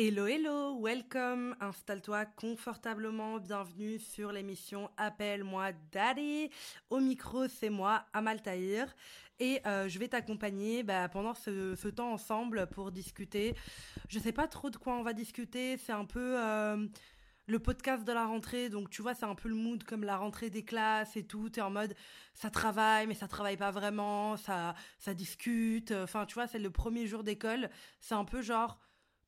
Hello, hello, welcome, installe-toi confortablement, bienvenue sur l'émission Appelle-moi Daddy. Au micro, c'est moi, Amal Tahir, et euh, je vais t'accompagner bah, pendant ce, temps ensemble pour discuter. Je sais pas trop de quoi on va discuter, c'est un peu euh, le podcast de la rentrée, donc tu vois, c'est un peu le mood comme la rentrée des classes et tout, t'es en mode ça travaille, mais ça travaille pas vraiment, ça, ça discute, enfin tu vois, c'est le premier jour d'école, c'est un peu genre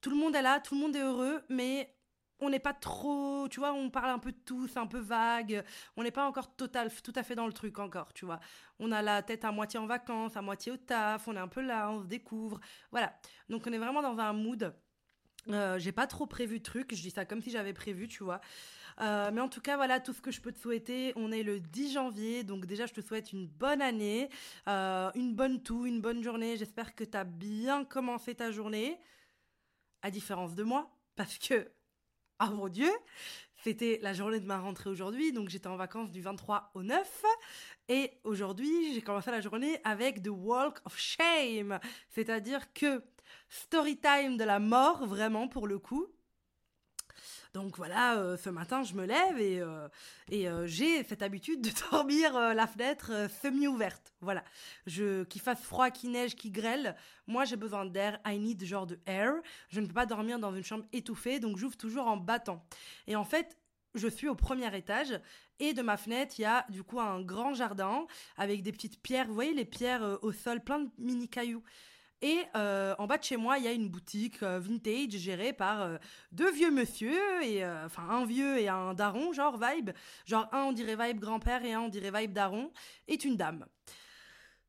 tout le monde est là, tout le monde est heureux, mais on n'est pas trop, tu vois, on parle un peu de tout, c'est un peu vague, on n'est pas encore total, tout à fait dans le truc encore, tu vois. On a la tête à moitié en vacances, à moitié au taf, on est un peu là, on se découvre, voilà. Donc on est vraiment dans un mood. Euh, j'ai pas trop prévu de truc, je dis ça comme si j'avais prévu, tu vois. Euh, mais en tout cas, voilà tout ce que je peux te souhaiter. On est le 10 janvier, donc déjà, je te souhaite une bonne année, euh, une bonne toux, une bonne journée. J'espère que tu as bien commencé ta journée à différence de moi, parce que, ah mon Dieu, c'était la journée de ma rentrée aujourd'hui, donc j'étais en vacances du 23 au 9, et aujourd'hui j'ai commencé la journée avec The Walk of Shame, c'est-à-dire que story time de la mort, vraiment pour le coup, donc voilà, euh, ce matin, je me lève et, euh, euh, j'ai cette habitude de dormir la fenêtre semi-ouverte. Voilà. Qu'il fasse froid, qu'il neige, qu'il grêle, moi j'ai besoin d'air. I need genre de air. Je ne peux pas dormir dans une chambre étouffée, donc j'ouvre toujours en battant. Et en fait, je suis au premier étage et de ma fenêtre, il y a du coup un grand jardin avec des petites pierres. Vous voyez les pierres au sol, plein de mini cailloux. Et euh, en bas de chez moi, il y a une boutique euh, vintage gérée par euh, deux vieux monsieur, et enfin un vieux et un daron, genre vibe. Genre un on dirait vibe grand-père et un on dirait vibe daron, est une dame.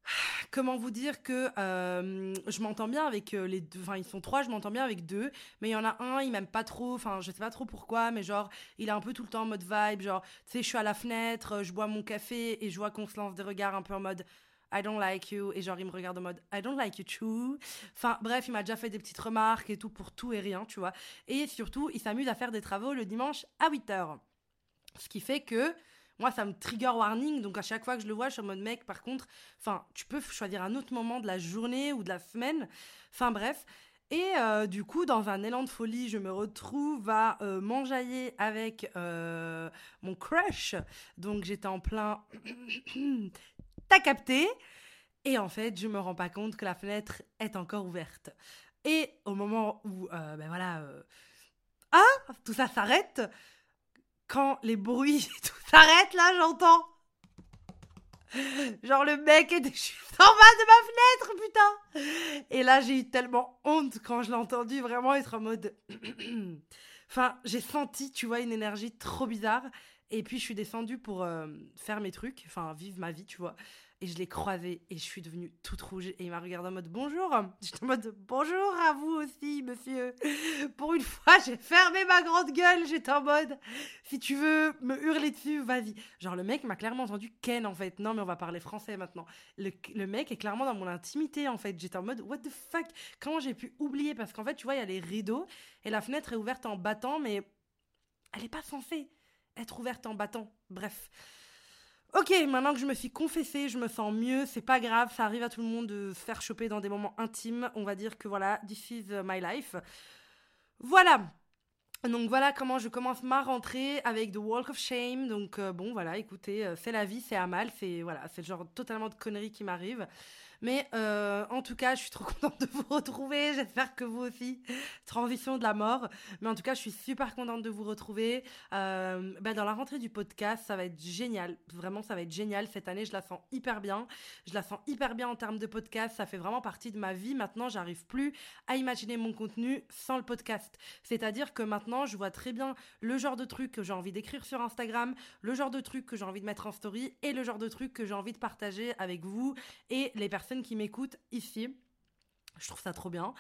Comment vous dire que je m'entends bien avec les deux, enfin ils sont trois, je m'entends bien avec deux, mais il y en a un, il m'aime pas trop, enfin je sais pas trop pourquoi, mais genre il est un peu tout le temps en mode vibe, genre tu sais je suis à la fenêtre, je bois mon café et je vois qu'on se lance des regards un peu en mode I don't like you. Et genre, il me regarde en mode I don't like you too. Enfin, bref, il m'a déjà fait des petites remarques et tout pour tout et rien, tu vois. Et surtout, il s'amuse à faire des travaux le dimanche à 8h. Ce qui fait que moi, ça me trigger warning. Donc, à chaque fois que je le vois, je suis en mode mec, par contre, enfin, tu peux choisir un autre moment de la journée ou de la semaine. Enfin, bref. Et euh, du coup, dans un élan de folie, je me retrouve à euh, m'enjailler avec euh, mon crush. Donc j'étais en plein t'as capté Et en fait, je me rends pas compte que la fenêtre est encore ouverte. Et au moment où, euh, ben voilà, euh, ah, tout ça s'arrête, quand les bruits, tout s'arrête, là, j'entends. Genre le mec est juste en bas de ma fenêtre, putain. Et là, j'ai eu tellement honte quand je l'ai entendu vraiment être en mode. enfin, j'ai senti, tu vois, une énergie trop bizarre. Et puis je suis descendue pour euh, faire mes trucs, enfin vivre ma vie, tu vois. Et je l'ai croisé et je suis devenue toute rouge. Et il m'a regardé en mode bonjour. J'étais en mode bonjour à vous aussi, monsieur. Pour une fois, j'ai fermé ma grande gueule. J'étais en mode si tu veux me hurler dessus, vas-y. Genre, le mec m'a clairement entendu Ken en fait. Non, mais on va parler français maintenant. Le, le mec est clairement dans mon intimité en fait. J'étais en mode what the fuck? Comment j'ai pu oublier? Parce qu'en fait, tu vois, il y a les rideaux et la fenêtre est ouverte en battant, mais elle n'est pas censée ouverte en battant. Bref. Ok, maintenant que je me suis confessée, je me sens mieux, c'est pas grave, ça arrive à tout le monde de faire choper dans des moments intimes. On va dire que voilà, this is my life. Voilà. Donc voilà comment je commence ma rentrée avec The Walk of Shame. Donc euh, bon voilà, écoutez, euh, c'est la vie, c'est à mal, c'est voilà, c'est le genre totalement de conneries qui m'arrive. Mais euh, en tout cas, je suis trop contente de vous retrouver. J'espère que vous aussi. Transition de la mort. Mais en tout cas, je suis super contente de vous retrouver. Euh, bah, dans la rentrée du podcast, ça va être génial. Vraiment, ça va être génial. Cette année, je la sens hyper bien. Je la sens hyper bien en termes de podcast. Ça fait vraiment partie de ma vie. Maintenant, j'arrive plus à imaginer mon contenu sans le podcast. C'est-à-dire que maintenant, je vois très bien le genre de truc que j'ai envie d'écrire sur Instagram, le genre de truc que j'ai envie de mettre en story et le genre de truc que j'ai envie de partager avec vous et les personnes qui m'écoutent ici. Je trouve ça trop bien.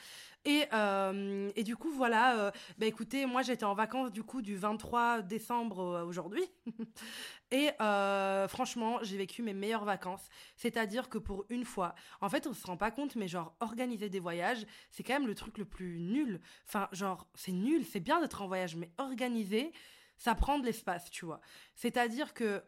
Et, euh, et du coup, voilà, euh, bah écoutez, moi j'étais en vacances du coup du 23 décembre aujourd'hui. et euh, franchement, j'ai vécu mes meilleures vacances. C'est-à-dire que pour une fois, en fait, on se rend pas compte, mais genre, organiser des voyages, c'est quand même le truc le plus nul. Enfin, genre, c'est nul, c'est bien d'être en voyage, mais organiser, ça prend de l'espace, tu vois. C'est-à-dire que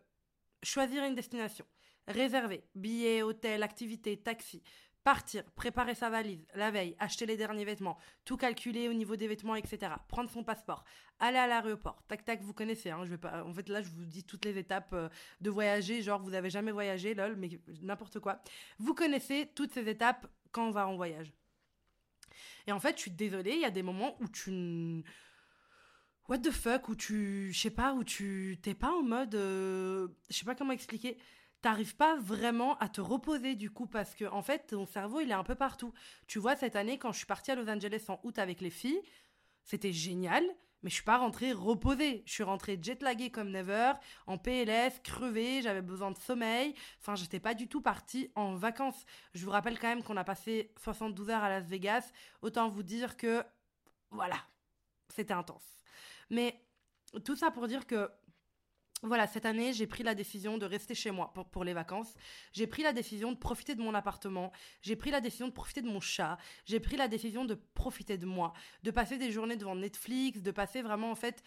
choisir une destination, réserver, billets, hôtel, activités, taxi, Partir, préparer sa valise, la veille, acheter les derniers vêtements, tout calculer au niveau des vêtements, etc. Prendre son passeport, aller à l'aéroport, tac tac, vous connaissez, hein, je vais pas, en fait là je vous dis toutes les étapes euh, de voyager, genre vous avez jamais voyagé, lol, mais n'importe quoi. Vous connaissez toutes ces étapes quand on va en voyage. Et en fait, je suis désolée, il y a des moments où tu what the fuck où tu je sais pas où tu t'es pas en mode euh, je sais pas comment expliquer t'arrives pas vraiment à te reposer du coup parce que en fait ton cerveau il est un peu partout. Tu vois cette année quand je suis partie à Los Angeles en août avec les filles, c'était génial, mais je suis pas rentrée reposée. Je suis rentrée jetlaguée comme never, en PLS, crevée, j'avais besoin de sommeil. Enfin, j'étais pas du tout partie en vacances. Je vous rappelle quand même qu'on a passé 72 heures à Las Vegas. Autant vous dire que voilà, c'était intense. Mais tout ça pour dire que voilà, cette année, j'ai pris la décision de rester chez moi pour, les vacances. J'ai pris la décision de profiter de mon appartement. J'ai pris la décision de profiter de mon chat. J'ai pris la décision de profiter de moi. De passer des journées devant Netflix, de passer vraiment, en fait,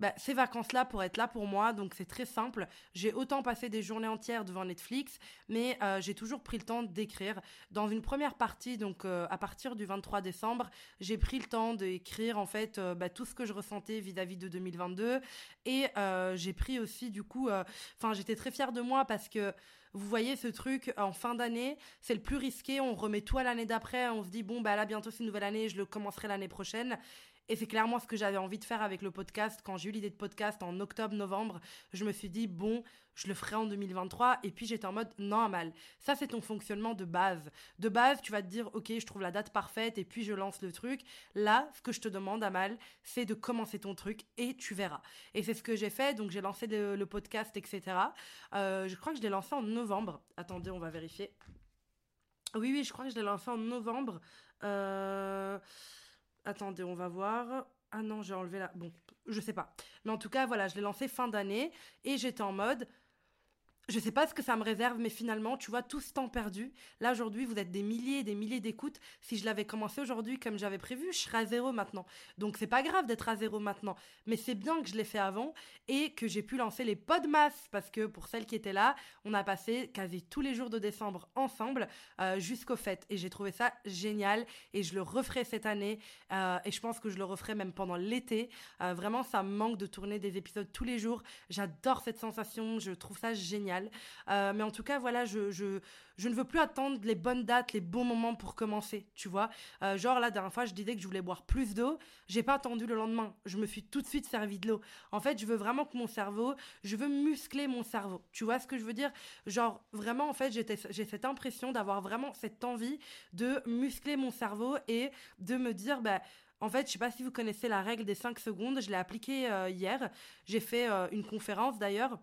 bah, ces vacances-là pour être là pour moi. Donc c'est très simple. J'ai autant passé des journées entières devant Netflix, mais euh, j'ai toujours pris le temps d'écrire. Dans une première partie, donc euh, à partir du 23 décembre, j'ai pris le temps d'écrire en fait euh, bah, tout ce que je ressentais vis-à-vis de 2022. Et j'ai pris aussi du coup, enfin j'étais très fière de moi parce que vous voyez ce truc en fin d'année, c'est le plus risqué, on remet tout à l'année d'après, on se dit bon bah là bientôt c'est une nouvelle année, je le commencerai l'année prochaine. Et c'est clairement ce que j'avais envie de faire avec le podcast. Quand j'ai eu l'idée de podcast en octobre-novembre, je me suis dit, bon, je le ferai en 2023. Et puis j'étais en mode, non, mal. Ça, c'est ton fonctionnement de base. De base, tu vas te dire, ok, je trouve la date parfaite et puis je lance le truc. Là, ce que je te demande, Amal, c'est de commencer ton truc et tu verras. Et c'est ce que j'ai fait. Donc j'ai lancé le, podcast, etc. Euh, je crois que je l'ai lancé en novembre. Attendez, on va vérifier. Oui, oui, je crois que je l'ai lancé en novembre. Euh... Attendez, on va voir. Ah non, j'ai enlevé la. Bon, je sais pas. Mais en tout cas, voilà, je l'ai lancé fin d'année et j'étais en mode je sais pas ce que ça me réserve, mais finalement, tu vois, tout ce temps perdu. Là, aujourd'hui, vous êtes des milliers et des milliers d'écoutes. Si je l'avais commencé aujourd'hui comme j'avais prévu, je serais à zéro maintenant. Donc, c'est pas grave d'être à zéro maintenant. Mais c'est bien que je l'ai fait avant et que j'ai pu lancer les podmas parce que pour celles qui étaient là, on a passé quasi tous les jours de décembre ensemble euh, jusqu'au fêtes. Et j'ai trouvé ça génial et je le referai cette année. Euh, et je pense que je le referai même pendant l'été. Euh, vraiment, ça me manque de tourner des épisodes tous les jours. J'adore cette sensation. Je trouve ça génial. Euh, mais en tout cas, voilà, je, je, je, ne veux plus attendre les bonnes dates, les bons moments pour commencer, tu vois. Euh, genre, la dernière fois, je disais que je voulais boire plus d'eau. J'ai pas attendu le lendemain. Je me suis tout de suite servi de l'eau. En fait, je veux vraiment que mon cerveau, je veux muscler mon cerveau. Tu vois ce que je veux dire? Genre, vraiment, en fait, j'ai cette impression d'avoir vraiment cette envie de muscler mon cerveau et de me dire, bah, en fait, je sais pas si vous connaissez la règle des 5 secondes, je l'ai appliquée euh, hier. J'ai fait une conférence d'ailleurs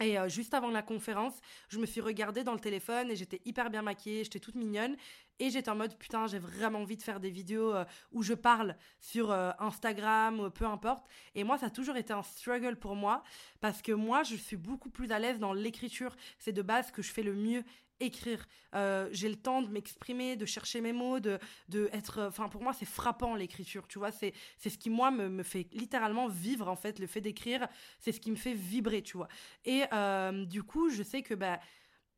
et euh, juste avant la conférence, je me suis regardée dans le téléphone et j'étais hyper bien maquillée, j'étais toute mignonne. Et j'étais en mode, putain, j'ai vraiment envie de faire des vidéos euh, où je parle sur euh, Instagram ou peu importe. Et moi, ça a toujours été un struggle pour moi parce que moi, je suis beaucoup plus à l'aise dans l'écriture. C'est de base que je fais le mieux écrire. Euh, j'ai le temps de m'exprimer, de chercher mes mots, de, de être. Enfin, pour moi, c'est frappant l'écriture. Tu vois, c'est c'est ce qui moi me, me, fait littéralement vivre en fait. Le fait d'écrire, c'est ce qui me fait vibrer. Tu vois. Et euh, du coup, je sais que bah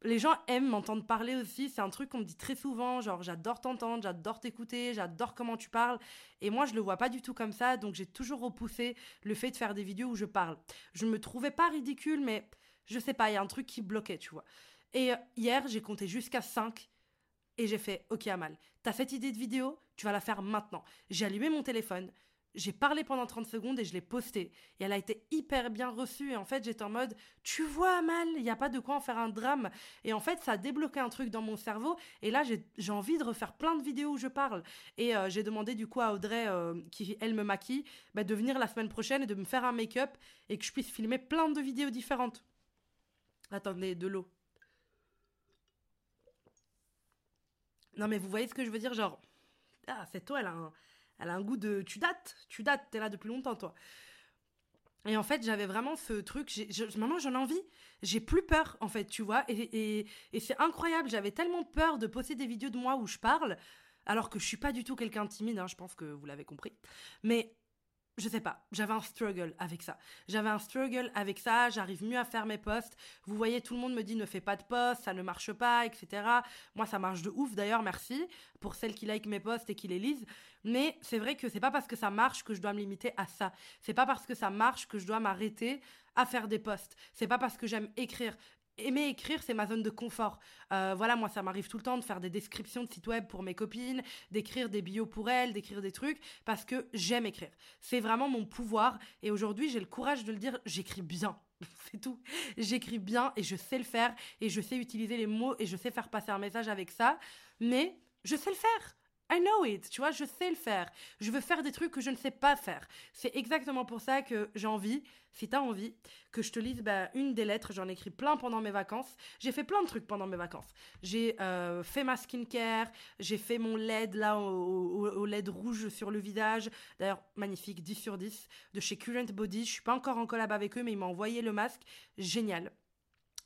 les gens aiment m'entendre parler aussi. C'est un truc qu'on me dit très souvent, genre j'adore t'entendre, j'adore t'écouter, j'adore comment tu parles. Et moi, je le vois pas du tout comme ça, donc j'ai toujours repoussé le fait de faire des vidéos où je parle. Je me trouvais pas ridicule, mais je sais pas, il y a un truc qui bloquait, tu vois. Et euh, hier, j'ai compté jusqu'à 5 et j'ai fait OK Amal, t'as cette idée de vidéo, tu vas la faire maintenant. J'ai allumé mon téléphone, j'ai parlé pendant 30 secondes et je l'ai postée. Et elle a été hyper bien reçue. Et en fait, j'étais en mode, tu vois, Amal, il n'y a pas de quoi en faire un drame. Et en fait, ça a débloqué un truc dans mon cerveau. Et là, j'ai envie de refaire plein de vidéos où je parle. Et euh, j'ai demandé du coup à Audrey, euh, qui elle me maquille, bah, de venir la semaine prochaine et de me faire un make-up et que je puisse filmer plein de vidéos différentes. Attendez, de l'eau. Non, mais vous voyez ce que je veux dire Genre, ah, cette eau, elle a un, elle a un goût de. Tu dates, tu dates, t'es là depuis longtemps, toi. Et en fait, j'avais vraiment ce truc. maintenant, j'en ai envie. J'ai plus peur, en fait, tu vois. Et, et, c'est incroyable. J'avais tellement peur de poster des vidéos de moi où je parle, alors que je suis pas du tout quelqu'un de timide, hein, je pense que vous l'avez compris. Mais je sais pas, j'avais un struggle avec ça. J'avais un struggle avec ça, j'arrive mieux à faire mes posts. Vous voyez, tout le monde me dit ne fais pas de posts, ça ne marche pas, etc. Moi, ça marche de ouf d'ailleurs, merci pour celles qui like mes posts et qui les lisent. Mais c'est vrai que c'est pas parce que ça marche que je dois me limiter à ça. C'est pas parce que ça marche que je dois m'arrêter à faire des posts. C'est pas parce que j'aime écrire aimer écrire, c'est ma zone de confort. Euh, voilà, moi, ça m'arrive tout le temps de faire des descriptions de sites web pour mes copines, d'écrire des bios pour elles, d'écrire des trucs, parce que j'aime écrire. C'est vraiment mon pouvoir. Et aujourd'hui, j'ai le courage de le dire, j'écris bien. c'est tout. J'écris bien et je sais le faire et je sais utiliser les mots et je sais faire passer un message avec ça. Mais je sais le faire. I know it, tu vois, je sais le faire. Je veux faire des trucs que je ne sais pas faire. C'est exactement pour ça que j'ai envie, si t'as envie, que je te lise bah, une des lettres. J'en ai écrit plein pendant mes vacances. J'ai fait plein de trucs pendant mes vacances. J'ai euh, fait ma skincare, j'ai fait mon LED là au, LED rouge sur le visage. D'ailleurs, magnifique, 10 sur 10 de chez Current Body. Je suis pas encore en collab avec eux, mais ils m'ont envoyé le masque. Génial.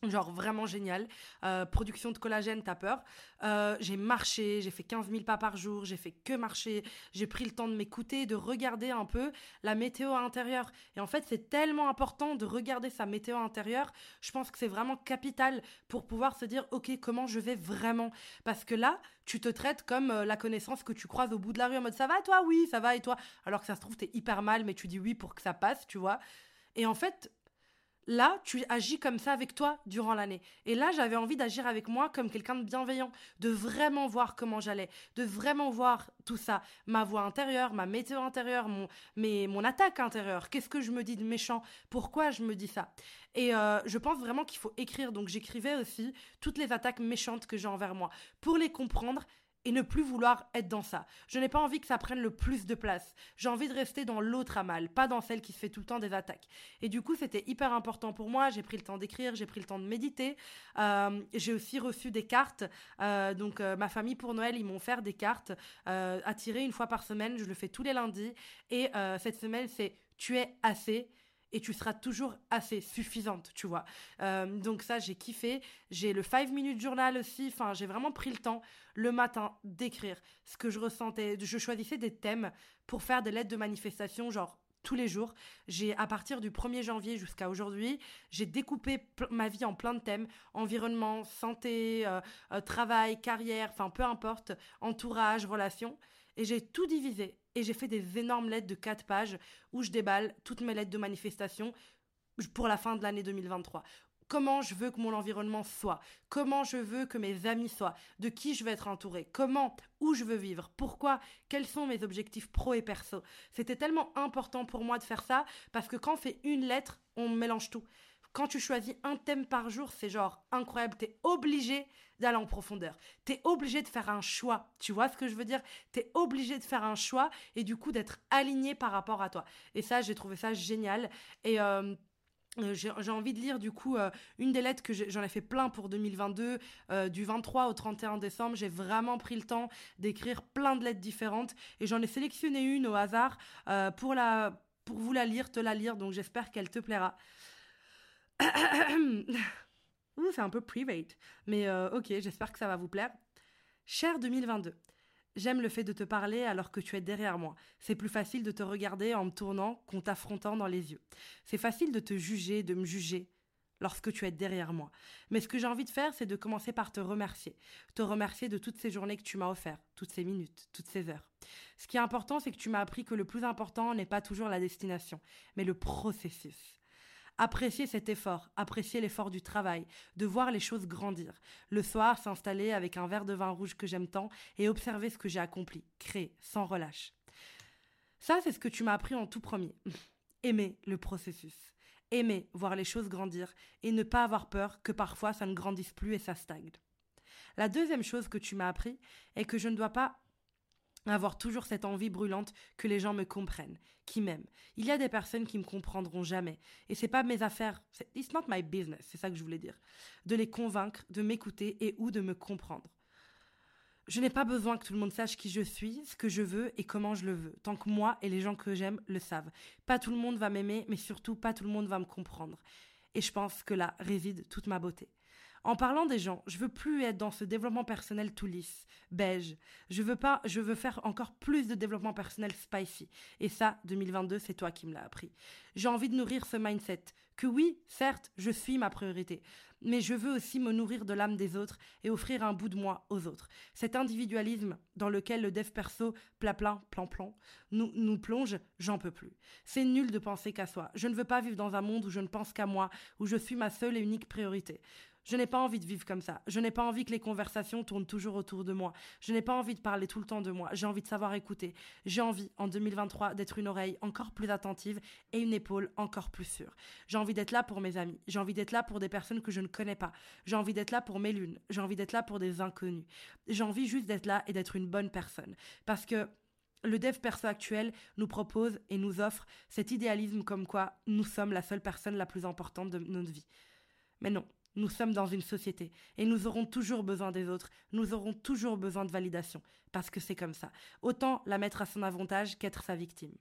Genre vraiment génial. Euh, production de collagène, t'as peur. Euh, j'ai marché, j'ai fait 15 000 pas par jour, j'ai fait que marcher. J'ai pris le temps de m'écouter, de regarder un peu la météo intérieure. Et en fait, c'est tellement important de regarder sa météo intérieure. Je pense que c'est vraiment capital pour pouvoir se dire, OK, comment je vais vraiment? Parce que là, tu te traites comme euh, la connaissance que tu croises au bout de la rue en mode, ça va toi? Oui, ça va et toi? Alors que ça se trouve, t'es hyper mal, mais tu dis oui pour que ça passe, tu vois. Et en fait, Là, tu agis comme ça avec toi durant l'année. Et là, j'avais envie d'agir avec moi comme quelqu'un de bienveillant, de vraiment voir comment j'allais, de vraiment voir tout ça, ma voix intérieure, ma météo intérieure, mon, mon attaque intérieure. Qu'est-ce que je me dis de méchant? Pourquoi je me dis ça? Et euh, je pense vraiment qu'il faut écrire. Donc j'écrivais aussi toutes les attaques méchantes que j'ai envers moi pour les comprendre et ne plus vouloir être dans ça. Je n'ai pas envie que ça prenne le plus de place. J'ai envie de rester dans l'autre amal, pas dans celle qui se fait tout le temps des attaques. Et du coup, c'était hyper important pour moi. J'ai pris le temps d'écrire, j'ai pris le temps de méditer. Euh, j'ai aussi reçu des cartes. Euh, donc, euh, ma famille pour Noël, ils m'ont offert des cartes à tirer une fois par semaine. Je le fais tous les lundis. Et cette semaine, c'est tu es assez et tu seras toujours assez suffisante, tu vois. Euh, donc ça, j'ai kiffé. J'ai le 5 minutes journal aussi. Enfin, j'ai vraiment pris le temps le matin d'écrire ce que je ressentais. Je choisissais des thèmes pour faire des lettres de manifestation, genre tous les jours. J'ai, à partir du 1er janvier jusqu'à aujourd'hui, j'ai découpé ma vie en plein de thèmes. Environnement, santé, euh, euh, travail, carrière, enfin peu importe, entourage, relations. Et j'ai tout divisé. Et j'ai fait des énormes lettres de 4 pages où je déballe toutes mes lettres de manifestation pour la fin de l'année 2023. Comment je veux que mon environnement soit, comment je veux que mes amis soient, de qui je veux être entouré, comment, où je veux vivre, pourquoi, quels sont mes objectifs pro et perso? C'était tellement important pour moi de faire ça parce que quand on fait une lettre, on mélange tout quand tu choisis un thème par jour, c'est genre incroyable. Tu es obligé d'aller en profondeur. Tu es obligé de faire un choix. Tu vois ce que je veux dire? Tu es obligé de faire un choix et du coup d'être aligné par rapport à toi. Et ça, j'ai trouvé ça génial. Et. Euh, euh, j'ai envie de lire du coup euh, une des lettres que j'en ai fait plein pour 2022 du 23 au 31 décembre j'ai vraiment pris le temps d'écrire plein de lettres différentes et j'en ai sélectionné une au hasard pour la pour vous la lire te la lire donc j'espère qu'elle te plaira c'est un peu private. Mais euh, ok, j'espère que ça va vous plaire. Cher 2022, j'aime le fait de te parler alors que tu es derrière moi. C'est plus facile de te regarder en me tournant qu'en t'affrontant dans les yeux. C'est facile de te juger, de me juger lorsque tu es derrière moi. Mais ce que j'ai envie de faire, c'est de commencer par te remercier. Te remercier de toutes ces journées que tu m'as offertes, toutes ces minutes, toutes ces heures. Ce qui est important, c'est que tu m'as appris que le plus important n'est pas toujours la destination, mais le processus. Apprécier cet effort, apprécier l'effort du travail, de voir les choses grandir. Le soir, s'installer avec un verre de vin rouge que j'aime tant et observer ce que j'ai accompli, créer, sans relâche. Ça, c'est ce que tu m'as appris en tout premier. Aimer le processus. Aimer voir les choses grandir et ne pas avoir peur que parfois ça ne grandisse plus et ça stagne. La deuxième chose que tu m'as appris est que je ne dois pas avoir toujours cette envie brûlante que les gens me comprennent, qui m'aiment. Il y a des personnes qui me comprendront jamais et c'est pas mes affaires, it's not my business, c'est ça que je voulais dire, de les convaincre, de m'écouter et ou de me comprendre. Je n'ai pas besoin que tout le monde sache qui je suis, ce que je veux et comment je le veux, tant que moi et les gens que j'aime le savent. Pas tout le monde va m'aimer, mais surtout pas tout le monde va me comprendre. Et je pense que là réside toute ma beauté. En parlant des gens, je veux plus être dans ce développement personnel tout lisse, beige. Je veux pas, je veux faire encore plus de développement personnel spicy. Et ça, 2022, c'est toi qui me l'as appris. J'ai envie de nourrir ce mindset que oui, certes, je suis ma priorité, mais je veux aussi me nourrir de l'âme des autres et offrir un bout de moi aux autres. Cet individualisme dans lequel le dev perso plaplan, plan plan nous, nous plonge, j'en peux plus. C'est nul de penser qu'à soi. Je ne veux pas vivre dans un monde où je ne pense qu'à moi, où je suis ma seule et unique priorité. Je n'ai pas envie de vivre comme ça. Je n'ai pas envie que les conversations tournent toujours autour de moi. Je n'ai pas envie de parler tout le temps de moi. J'ai envie de savoir écouter. J'ai envie, en 2023, d'être une oreille encore plus attentive et une épaule encore plus sûre. J'ai envie d'être là pour mes amis. J'ai envie d'être là pour des personnes que je ne connais pas. J'ai envie d'être là pour mes lunes. J'ai envie d'être là pour des inconnus. J'ai envie juste d'être là et d'être une bonne personne. Parce que le dev perso actuel nous propose et nous offre cet idéalisme comme quoi nous sommes la seule personne la plus importante de notre vie. Mais non, nous sommes dans une société et nous aurons toujours besoin des autres, nous aurons toujours besoin de validation, parce que c'est comme ça. Autant la mettre à son avantage qu'être sa victime.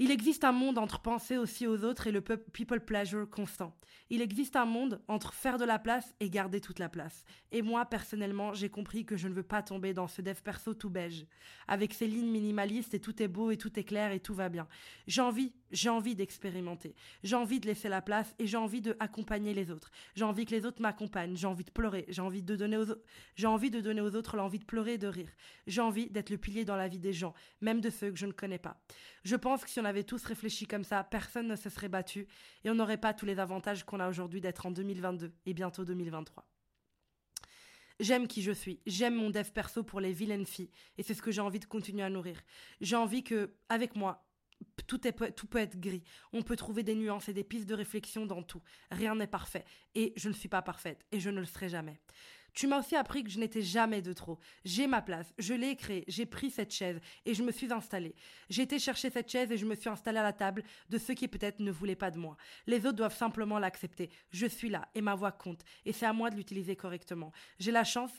Il existe un monde entre penser aussi aux autres et le people pleasure constant. Il existe un monde entre faire de la place et garder toute la place. Et moi, personnellement, j'ai compris que je ne veux pas tomber dans ce dev perso tout beige. Avec ses lignes minimalistes et tout est beau et tout est clair et tout va bien. J'ai envie, j'ai envie d'expérimenter. J'ai envie de laisser la place et j'ai envie de accompagner les autres. J'ai envie que les autres m'accompagnent. J'ai envie de pleurer. J'ai envie de donner aux j'ai envie de donner aux autres l'envie de pleurer et de rire. J'ai envie d'être le pilier dans la vie des gens, même de ceux que je ne connais pas. Je pense que si on avait tous réfléchi comme ça, personne ne se serait battu et on n'aurait pas tous les avantages qu'on a aujourd'hui d'être en 2022 et bientôt 2023. J'aime qui je suis, j'aime mon dev perso pour les vilaines filles et c'est ce que j'ai envie de continuer à nourrir. J'ai envie que, avec moi, tout, est, tout peut être gris. On peut trouver des nuances et des pistes de réflexion dans tout. Rien n'est parfait. Et je ne suis pas parfaite. Et je ne le serai jamais. Tu m'as aussi appris que je n'étais jamais de trop. J'ai ma place, je l'ai créée, j'ai pris cette chaise et je me suis installée. J'ai été chercher cette chaise et je me suis installée à la table de ceux qui peut-être ne voulaient pas de moi. Les autres doivent simplement l'accepter. Je suis là et ma voix compte et c'est à moi de l'utiliser correctement. J'ai la chance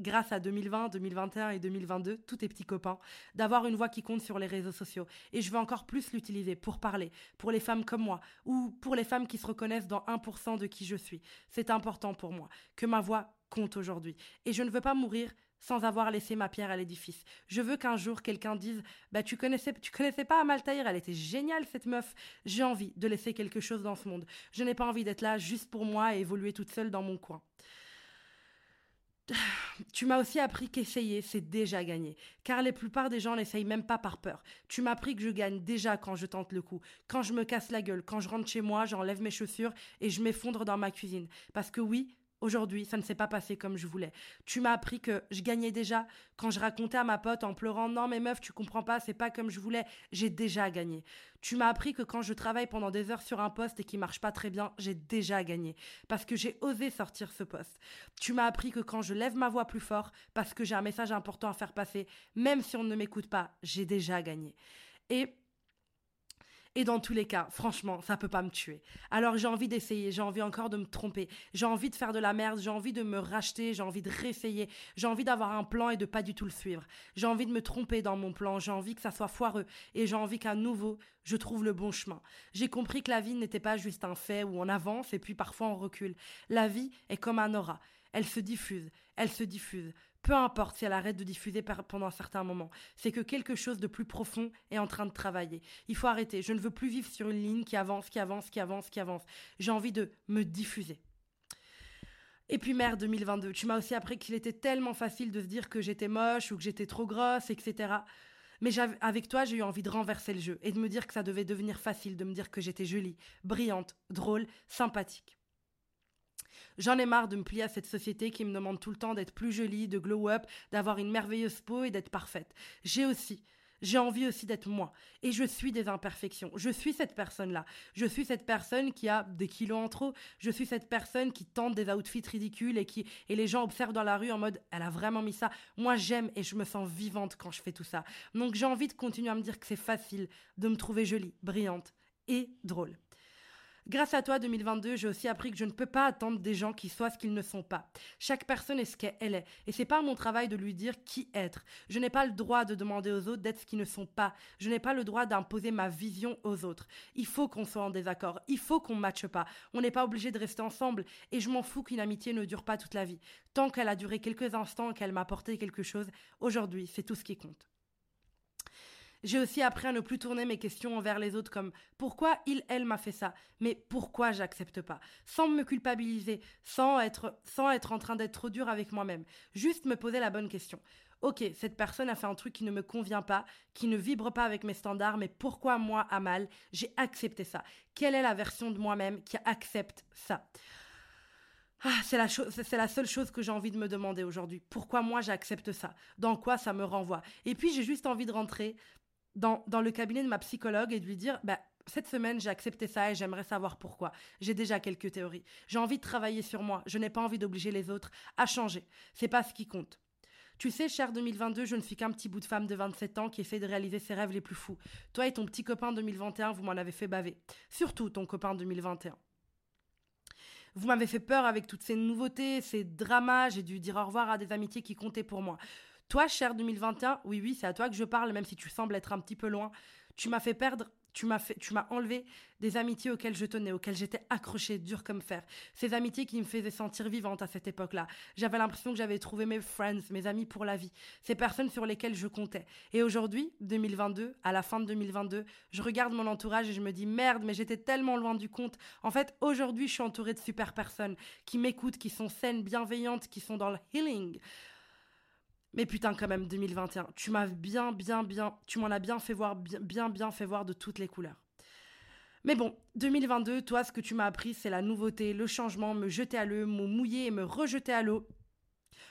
grâce à 2020, 2021 et 2022, tous tes petits copains, d'avoir une voix qui compte sur les réseaux sociaux. Et je veux encore plus l'utiliser pour parler, pour les femmes comme moi, ou pour les femmes qui se reconnaissent dans 1% de qui je suis. C'est important pour moi que ma voix compte aujourd'hui. Et je ne veux pas mourir sans avoir laissé ma pierre à l'édifice. Je veux qu'un jour quelqu'un dise "Bah tu connaissais tu connaissais pas Amaltaïr, elle était géniale cette meuf." J'ai envie de laisser quelque chose dans ce monde. Je n'ai pas envie d'être là juste pour moi et évoluer toute seule dans mon coin. Tu m'as aussi appris qu'essayer, c'est déjà gagner. Car la plupart des gens n'essayent même pas par peur. Tu m'as appris que je gagne déjà quand je tente le coup. Quand je me casse la gueule, quand je rentre chez moi, j'enlève mes chaussures et je m'effondre dans ma cuisine. Parce que oui, Aujourd'hui, ça ne s'est pas passé comme je voulais. Tu m'as appris que je gagnais déjà quand je racontais à ma pote en pleurant "Non mais meuf, tu comprends pas, c'est pas comme je voulais." J'ai déjà gagné. Tu m'as appris que quand je travaille pendant des heures sur un poste et qui marche pas très bien, j'ai déjà gagné parce que j'ai osé sortir ce poste. Tu m'as appris que quand je lève ma voix plus fort parce que j'ai un message important à faire passer, même si on ne m'écoute pas, j'ai déjà gagné. Et et dans tous les cas, franchement, ça peut pas me tuer. Alors j'ai envie d'essayer, j'ai envie encore de me tromper, j'ai envie de faire de la merde, j'ai envie de me racheter, j'ai envie de réessayer, j'ai envie d'avoir un plan et de pas du tout le suivre. J'ai envie de me tromper dans mon plan, j'ai envie que ça soit foireux et j'ai envie qu'à nouveau, je trouve le bon chemin. J'ai compris que la vie n'était pas juste un fait où on avance et puis parfois on recule. La vie est comme un aura. Elle se diffuse, elle se diffuse peu importe si elle arrête de diffuser pendant un certain moment, c'est que quelque chose de plus profond est en train de travailler. Il faut arrêter. Je ne veux plus vivre sur une ligne qui avance, qui avance, qui avance, qui avance. J'ai envie de me diffuser. Et puis merde 2022, tu m'as aussi appris qu'il était tellement facile de se dire que j'étais moche ou que j'étais trop grosse, etc. Mais avec toi, j'ai eu envie de renverser le jeu et de me dire que ça devait devenir facile, de me dire que j'étais jolie, brillante, drôle, sympathique. J'en ai marre de me plier à cette société qui me demande tout le temps d'être plus jolie, de glow up, d'avoir une merveilleuse peau et d'être parfaite. J'ai aussi, j'ai envie aussi d'être moi. Et je suis des imperfections. Je suis cette personne-là. Je suis cette personne qui a des kilos en trop. Je suis cette personne qui tente des outfits ridicules et qui, et les gens observent dans la rue en mode, elle a vraiment mis ça. Moi, j'aime et je me sens vivante quand je fais tout ça. Donc, j'ai envie de continuer à me dire que c'est facile de me trouver jolie, brillante et drôle. Grâce à toi, 2022, j'ai aussi appris que je ne peux pas attendre des gens qui soient ce qu'ils ne sont pas. Chaque personne est ce qu'elle est. Et c'est pas mon travail de lui dire qui être. Je n'ai pas le droit de demander aux autres d'être ce qu'ils ne sont pas. Je n'ai pas le droit d'imposer ma vision aux autres. Il faut qu'on soit en désaccord. Il faut qu'on matche pas. On n'est pas obligé de rester ensemble. Et je m'en fous qu'une amitié ne dure pas toute la vie. Tant qu'elle a duré quelques instants et qu'elle m'a apporté quelque chose, aujourd'hui, c'est tout ce qui compte. J'ai aussi appris à ne plus tourner mes questions envers les autres comme pourquoi il, elle m'a fait ça, mais pourquoi j'accepte pas, sans me culpabiliser, sans être, sans être en train d'être trop dur avec moi-même. Juste me poser la bonne question. Ok, cette personne a fait un truc qui ne me convient pas, qui ne vibre pas avec mes standards, mais pourquoi moi, à mal, j'ai accepté ça? Quelle est la version de moi-même qui accepte ça? Ah, c'est la, c'est la seule chose que j'ai envie de me demander aujourd'hui. Pourquoi moi j'accepte ça? Dans quoi ça me renvoie? Et puis j'ai juste envie de rentrer dans, le cabinet de ma psychologue et de lui dire, bah, cette semaine, j'ai accepté ça et j'aimerais savoir pourquoi. J'ai déjà quelques théories. J'ai envie de travailler sur moi. Je n'ai pas envie d'obliger les autres à changer. C'est pas ce qui compte. Tu sais, cher 2022, je ne suis qu'un petit bout de femme de 27 ans qui essaie de réaliser ses rêves les plus fous. Toi et ton petit copain 2021, vous m'en avez fait baver. Surtout ton copain 2021. Vous m'avez fait peur avec toutes ces nouveautés, ces dramas. J'ai dû dire au revoir à des amitiés qui comptaient pour moi. Toi, cher 2021, oui, oui, c'est à toi que je parle, même si tu sembles être un petit peu loin. Tu m'as fait perdre, tu m'as fait, tu m'as enlevé des amitiés auxquelles je tenais, auxquelles j'étais accrochée, dur comme fer. Ces amitiés qui me faisaient sentir vivante à cette époque-là. J'avais l'impression que j'avais trouvé mes friends, mes amis pour la vie. Ces personnes sur lesquelles je comptais. Et aujourd'hui, 2022, à la fin de 2022, je regarde mon entourage et je me dis merde, mais j'étais tellement loin du compte. En fait, aujourd'hui, je suis entourée de super personnes qui m'écoutent, qui sont saines, bienveillantes, qui sont dans le healing. Mais putain, quand même, 2021, tu m'as bien, bien, bien, tu m'en as bien fait voir, bien, bien, bien fait voir de toutes les couleurs. Mais bon, 2022, toi, ce que tu m'as appris, c'est la nouveauté, le changement, me jeter à l'eau, me mouiller et me rejeter à l'eau.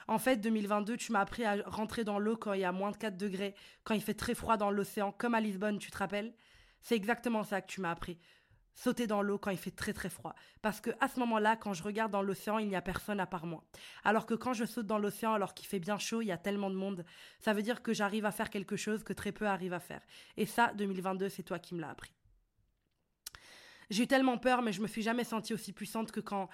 En fait, 2022, tu m'as appris à rentrer dans l'eau quand il y a moins de 4 degrés, quand il fait très froid dans l'océan, comme à Lisbonne, tu te rappelles? C'est exactement ça que tu m'as appris sauter dans l'eau quand il fait très très froid. Parce que à ce moment-là, quand je regarde dans l'océan, il n'y a personne à part moi. Alors que quand je saute dans l'océan alors qu'il fait bien chaud, il y a tellement de monde, ça veut dire que j'arrive à faire quelque chose que très peu arrivent à faire. Et ça, 2022, c'est toi qui me l'as appris. J'ai eu tellement peur, mais je me suis jamais sentie aussi puissante que quand,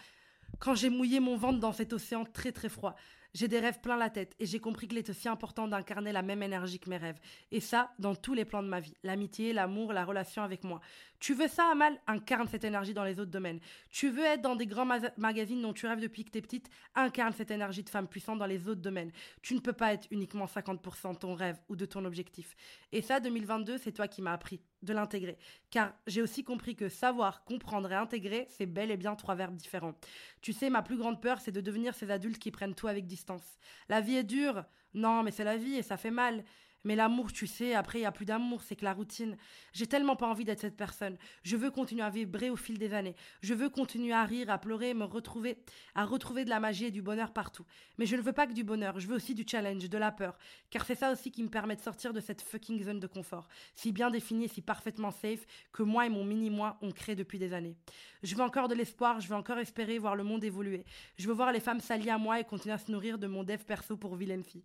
quand j'ai mouillé mon ventre dans cet océan très très froid. J'ai des rêves plein la tête et j'ai compris qu'il est aussi important d'incarner la même énergie que mes rêves. Et ça, dans tous les plans de ma vie. L'amitié, l'amour, la relation avec moi. Tu veux ça, Amal? Incarne cette énergie dans les autres domaines. Tu veux être dans des grands magazines dont tu rêves depuis que t'es petite? Incarne cette énergie de femme puissante dans les autres domaines. Tu ne peux pas être uniquement 50% de ton rêve ou de ton objectif. Et ça, 2022, c'est toi qui m'as appris de l'intégrer. Car j'ai aussi compris que savoir, comprendre et intégrer, c'est bel et bien trois verbes différents. Tu sais, ma plus grande peur, c'est de devenir ces adultes qui prennent tout avec distance. La vie est dure. Non, mais c'est la vie et ça fait mal. Mais l'amour, tu sais, après, il n'y a plus d'amour, c'est que la routine. J'ai tellement pas envie d'être cette personne. Je veux continuer à vibrer au fil des années. Je veux continuer à rire, à pleurer, me retrouver, à retrouver de la magie et du bonheur partout. Mais je ne veux pas que du bonheur, je veux aussi du challenge, de la peur. Car c'est ça aussi qui me permet de sortir de cette fucking zone de confort. Si bien définie et si parfaitement safe que moi et mon mini-moi ont créé depuis des années. Je veux encore de l'espoir, je veux encore espérer voir le monde évoluer. Je veux voir les femmes s'allier à moi et continuer à se nourrir de mon dev perso pour vilaine fille.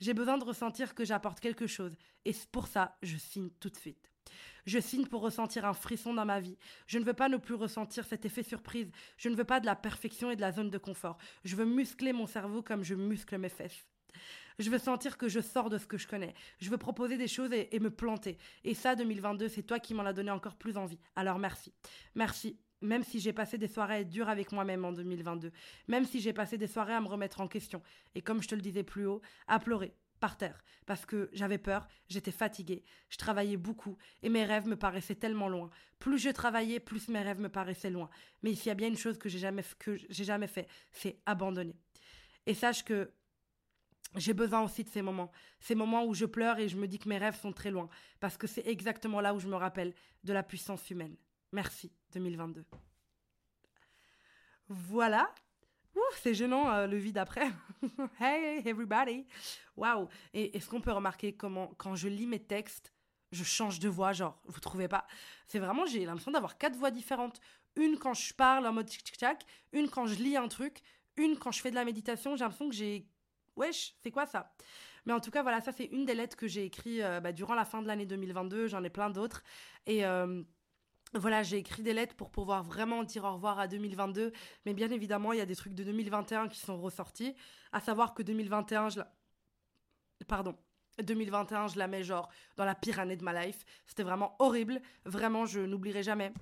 J'ai besoin de ressentir que j'apporte quelque chose. Et pour ça, je signe tout de suite. Je signe pour ressentir un frisson dans ma vie. Je ne veux pas ne plus ressentir cet effet surprise. Je ne veux pas de la perfection et de la zone de confort. Je veux muscler mon cerveau comme je muscle mes fesses. Je veux sentir que je sors de ce que je connais. Je veux proposer des choses et, et me planter. Et ça, 2022, c'est toi qui m'en as donné encore plus envie. Alors merci. Merci même si j'ai passé des soirées dures avec moi-même en 2022, même si j'ai passé des soirées à me remettre en question, et comme je te le disais plus haut, à pleurer, par terre, parce que j'avais peur, j'étais fatiguée, je travaillais beaucoup, et mes rêves me paraissaient tellement loin. Plus je travaillais, plus mes rêves me paraissaient loin. Mais s'il y a bien une chose que j'ai jamais, que j'ai jamais fait, c'est abandonner. Et sache que j'ai besoin aussi de ces moments, ces moments où je pleure et je me dis que mes rêves sont très loin, parce que c'est exactement là où je me rappelle de la puissance humaine. Merci 2022. Voilà. C'est gênant euh, le vide après. hey everybody. Waouh. Et est-ce qu'on peut remarquer comment quand je lis mes textes, je change de voix, genre, vous trouvez pas? C'est vraiment, j'ai l'impression d'avoir quatre voix différentes. Une quand je parle en mode tchic-tchac, une quand je lis un truc, une quand je fais de la méditation, j'ai l'impression que j'ai... Wesh, c'est quoi ça? Mais en tout cas, voilà, ça c'est une des lettres que j'ai écrites euh, bah, durant la fin de l'année 2022. J'en ai plein d'autres. Et, euh, voilà, j'ai écrit des lettres pour pouvoir vraiment dire au revoir à 2022. Mais bien évidemment, il y a des trucs de 2021 qui sont ressortis. À savoir que 2021, je la... Pardon. 2021, je la mets genre dans la pire année de ma life. C'était vraiment horrible. Vraiment, je n'oublierai jamais.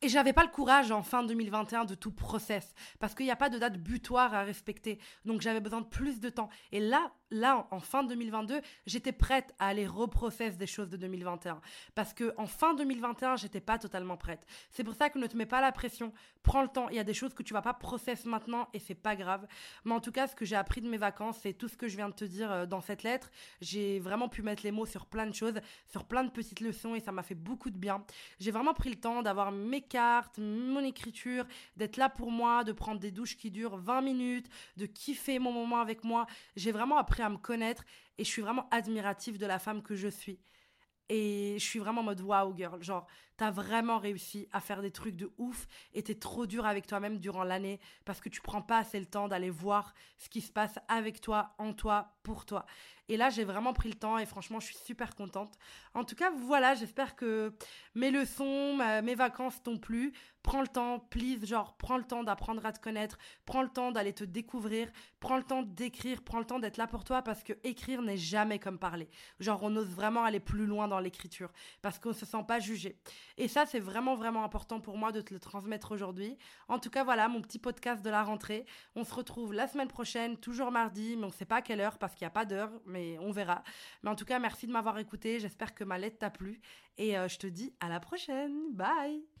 Et j'avais pas le courage en fin 2021 de tout process parce qu'il n'y a pas de date butoir à respecter. Donc j'avais besoin de plus de temps. Et là, là, en fin 2022, j'étais prête à aller reprocess des choses de 2021. Parce que en fin 2021, j'étais pas totalement prête. C'est pour ça que ne te mets pas la pression. Prends le temps. Il y a des choses que tu vas pas process maintenant et c'est pas grave. Mais en tout cas, ce que j'ai appris de mes vacances, c'est tout ce que je viens de te dire euh, dans cette lettre. J'ai vraiment pu mettre les mots sur plein de choses, sur plein de petites leçons et ça m'a fait beaucoup de bien. J'ai vraiment pris le temps d'avoir mes cartes, mon écriture, d'être là pour moi, de prendre des douches qui durent 20 minutes, de kiffer mon moment avec moi. J'ai vraiment à me connaître et je suis vraiment admirative de la femme que je suis. Et je suis vraiment en mode wow girl, genre t'as vraiment réussi à faire des trucs de ouf et t'es trop dur avec toi-même durant l'année parce que tu prends pas assez le temps d'aller voir ce qui se passe avec toi, en toi, pour toi. Et là, j'ai vraiment pris le temps et franchement, je suis super contente. En tout cas, voilà, j'espère que mes leçons, mes vacances t'ont plu. Prends le temps, please, genre, prends le temps d'apprendre à te connaître, prends le temps d'aller te découvrir, prends le temps d'écrire, prends le temps d'être là pour toi parce que écrire n'est jamais comme parler. Genre, on ose vraiment aller plus loin dans l'écriture parce qu'on se sent pas jugé. Et ça, c'est vraiment, vraiment important pour moi de te le transmettre aujourd'hui. En tout cas, voilà, mon petit podcast de la rentrée. On se retrouve la semaine prochaine, toujours mardi, mais on sait pas à quelle heure parce qu'il n'y a pas d'heure, mais on verra. Mais en tout cas, merci de m'avoir écouté. J'espère que ma lettre t'a plu. Et euh, je te dis à la prochaine. Bye